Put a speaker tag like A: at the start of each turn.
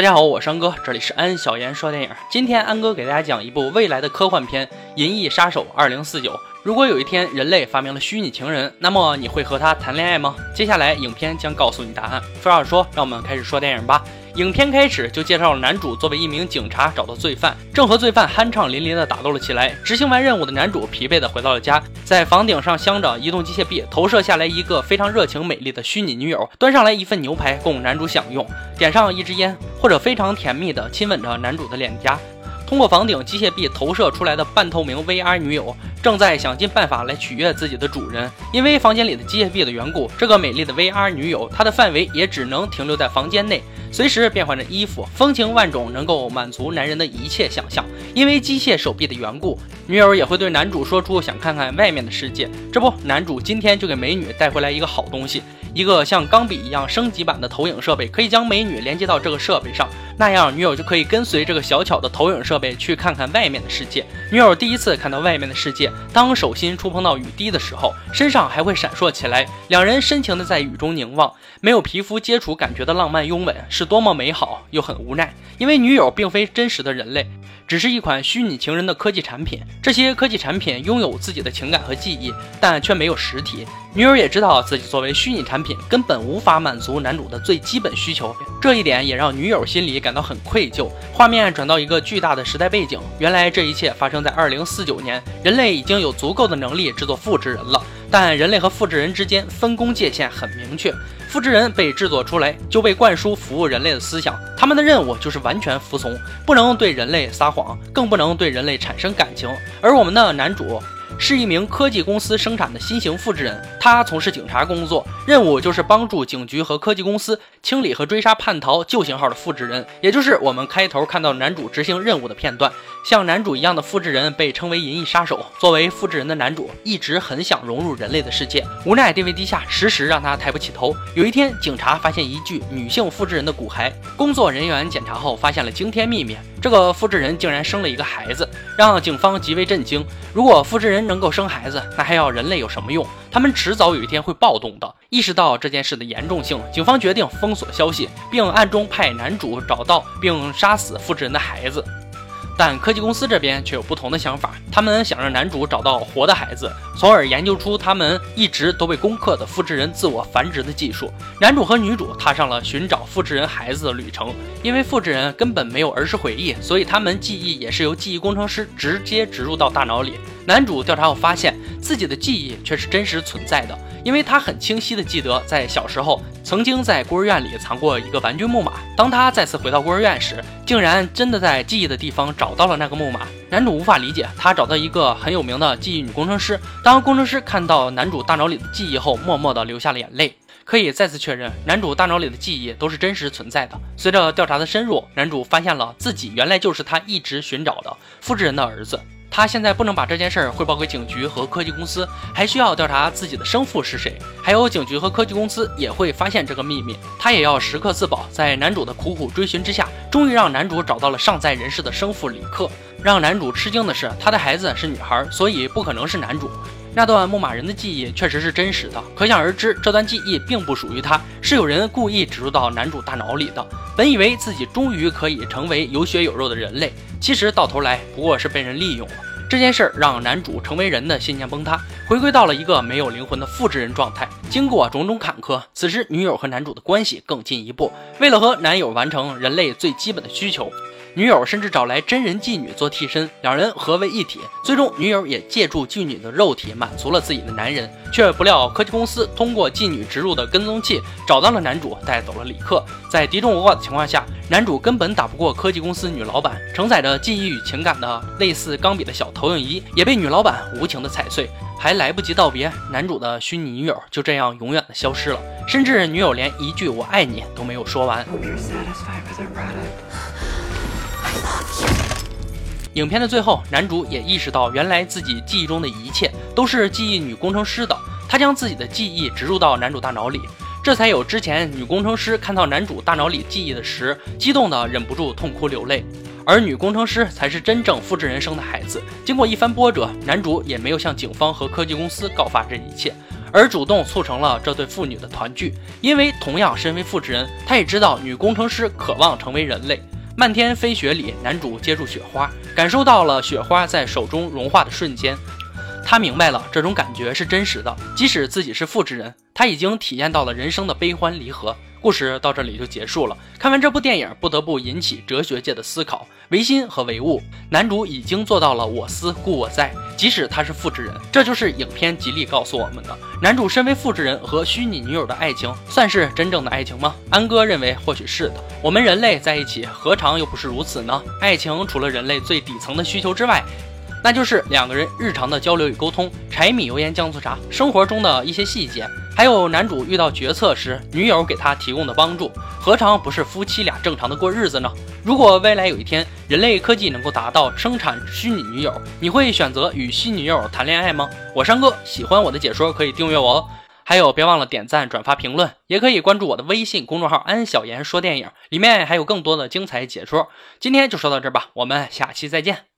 A: 大家好，我是安哥，这里是安小言说电影。今天安哥给大家讲一部未来的科幻片《银翼杀手二零四九》。如果有一天人类发明了虚拟情人，那么你会和他谈恋爱吗？接下来影片将告诉你答案。废话少说，让我们开始说电影吧。影片开始就介绍了男主作为一名警察找到罪犯，正和罪犯酣畅淋漓的打斗了起来。执行完任务的男主疲惫的回到了家，在房顶上镶着移动机械臂，投射下来一个非常热情美丽的虚拟女友，端上来一份牛排供男主享用，点上一支烟，或者非常甜蜜的亲吻着男主的脸颊。通过房顶机械臂投射出来的半透明 VR 女友，正在想尽办法来取悦自己的主人。因为房间里的机械臂的缘故，这个美丽的 VR 女友，她的范围也只能停留在房间内，随时变换着衣服，风情万种，能够满足男人的一切想象。因为机械手臂的缘故，女友也会对男主说出想看看外面的世界。这不，男主今天就给美女带回来一个好东西。一个像钢笔一样升级版的投影设备，可以将美女连接到这个设备上，那样女友就可以跟随这个小巧的投影设备去看看外面的世界。女友第一次看到外面的世界，当手心触碰到雨滴的时候，身上还会闪烁起来。两人深情的在雨中凝望，没有皮肤接触感觉的浪漫拥吻，是多么美好又很无奈。因为女友并非真实的人类，只是一款虚拟情人的科技产品。这些科技产品拥有自己的情感和记忆，但却没有实体。女友也知道自己作为虚拟产品，根本无法满足男主的最基本需求，这一点也让女友心里感到很愧疚。画面转到一个巨大的时代背景，原来这一切发生在二零四九年，人类已经有足够的能力制作复制人了，但人类和复制人之间分工界限很明确，复制人被制作出来就被灌输服务人类的思想，他们的任务就是完全服从，不能对人类撒谎，更不能对人类产生感情。而我们的男主。是一名科技公司生产的新型复制人，他从事警察工作，任务就是帮助警局和科技公司清理和追杀叛逃旧型号的复制人，也就是我们开头看到男主执行任务的片段。像男主一样的复制人被称为银翼杀手。作为复制人的男主一直很想融入人类的世界，无奈地位低下，时时让他抬不起头。有一天，警察发现一具女性复制人的骨骸，工作人员检查后发现了惊天秘密。这个复制人竟然生了一个孩子，让警方极为震惊。如果复制人能够生孩子，那还要人类有什么用？他们迟早有一天会暴动的。意识到这件事的严重性，警方决定封锁消息，并暗中派男主找到并杀死复制人的孩子。但科技公司这边却有不同的想法，他们想让男主找到活的孩子，从而研究出他们一直都被攻克的复制人自我繁殖的技术。男主和女主踏上了寻找复制人孩子的旅程。因为复制人根本没有儿时回忆，所以他们记忆也是由记忆工程师直接植入到大脑里。男主调查后发现自己的记忆却是真实存在的，因为他很清晰的记得在小时候曾经在孤儿院里藏过一个玩具木马。当他再次回到孤儿院时，竟然真的在记忆的地方找到了那个木马。男主无法理解，他找到一个很有名的记忆女工程师。当工程师看到男主大脑里的记忆后，默默地流下了眼泪。可以再次确认，男主大脑里的记忆都是真实存在的。随着调查的深入，男主发现了自己原来就是他一直寻找的复制人的儿子。他现在不能把这件事儿汇报给警局和科技公司，还需要调查自己的生父是谁。还有警局和科技公司也会发现这个秘密，他也要时刻自保。在男主的苦苦追寻之下，终于让男主找到了尚在人世的生父李克。让男主吃惊的是，他的孩子是女孩，所以不可能是男主。那段牧马人的记忆确实是真实的，可想而知，这段记忆并不属于他，是有人故意植入到男主大脑里的。本以为自己终于可以成为有血有肉的人类，其实到头来不过是被人利用了。这件事儿让男主成为人的信念崩塌，回归到了一个没有灵魂的复制人状态。经过种种坎坷，此时女友和男主的关系更进一步，为了和男友完成人类最基本的需求。女友甚至找来真人妓女做替身，两人合为一体。最终，女友也借助妓女的肉体满足了自己的男人，却不料科技公司通过妓女植入的跟踪器找到了男主，带走了李克。在敌众我寡的情况下，男主根本打不过科技公司女老板。承载着记忆与情感的类似钢笔的小投影仪也被女老板无情的踩碎，还来不及道别，男主的虚拟女友就这样永远的消失了，甚至女友连一句我爱你都没有说完。影片的最后，男主也意识到，原来自己记忆中的一切都是记忆女工程师的。他将自己的记忆植入到男主大脑里，这才有之前女工程师看到男主大脑里记忆的时，激动的忍不住痛哭流泪。而女工程师才是真正复制人生的孩子。经过一番波折，男主也没有向警方和科技公司告发这一切。而主动促成了这对父女的团聚。因为同样身为复制人，他也知道女工程师渴望成为人类。漫天飞雪里，男主接住雪花，感受到了雪花在手中融化的瞬间。他明白了，这种感觉是真实的。即使自己是复制人，他已经体验到了人生的悲欢离合。故事到这里就结束了。看完这部电影，不得不引起哲学界的思考：唯心和唯物。男主已经做到了我思故我在，即使他是复制人，这就是影片极力告诉我们的。男主身为复制人和虚拟女友的爱情，算是真正的爱情吗？安哥认为或许是的。我们人类在一起，何尝又不是如此呢？爱情除了人类最底层的需求之外，那就是两个人日常的交流与沟通，柴米油盐酱醋茶，生活中的一些细节，还有男主遇到决策时，女友给他提供的帮助，何尝不是夫妻俩正常的过日子呢？如果未来有一天，人类科技能够达到生产虚拟女友，你会选择与虚拟女友谈恋爱吗？我山哥喜欢我的解说可以订阅我哦，还有别忘了点赞、转发、评论，也可以关注我的微信公众号“安小言说电影”，里面还有更多的精彩解说。今天就说到这儿吧，我们下期再见。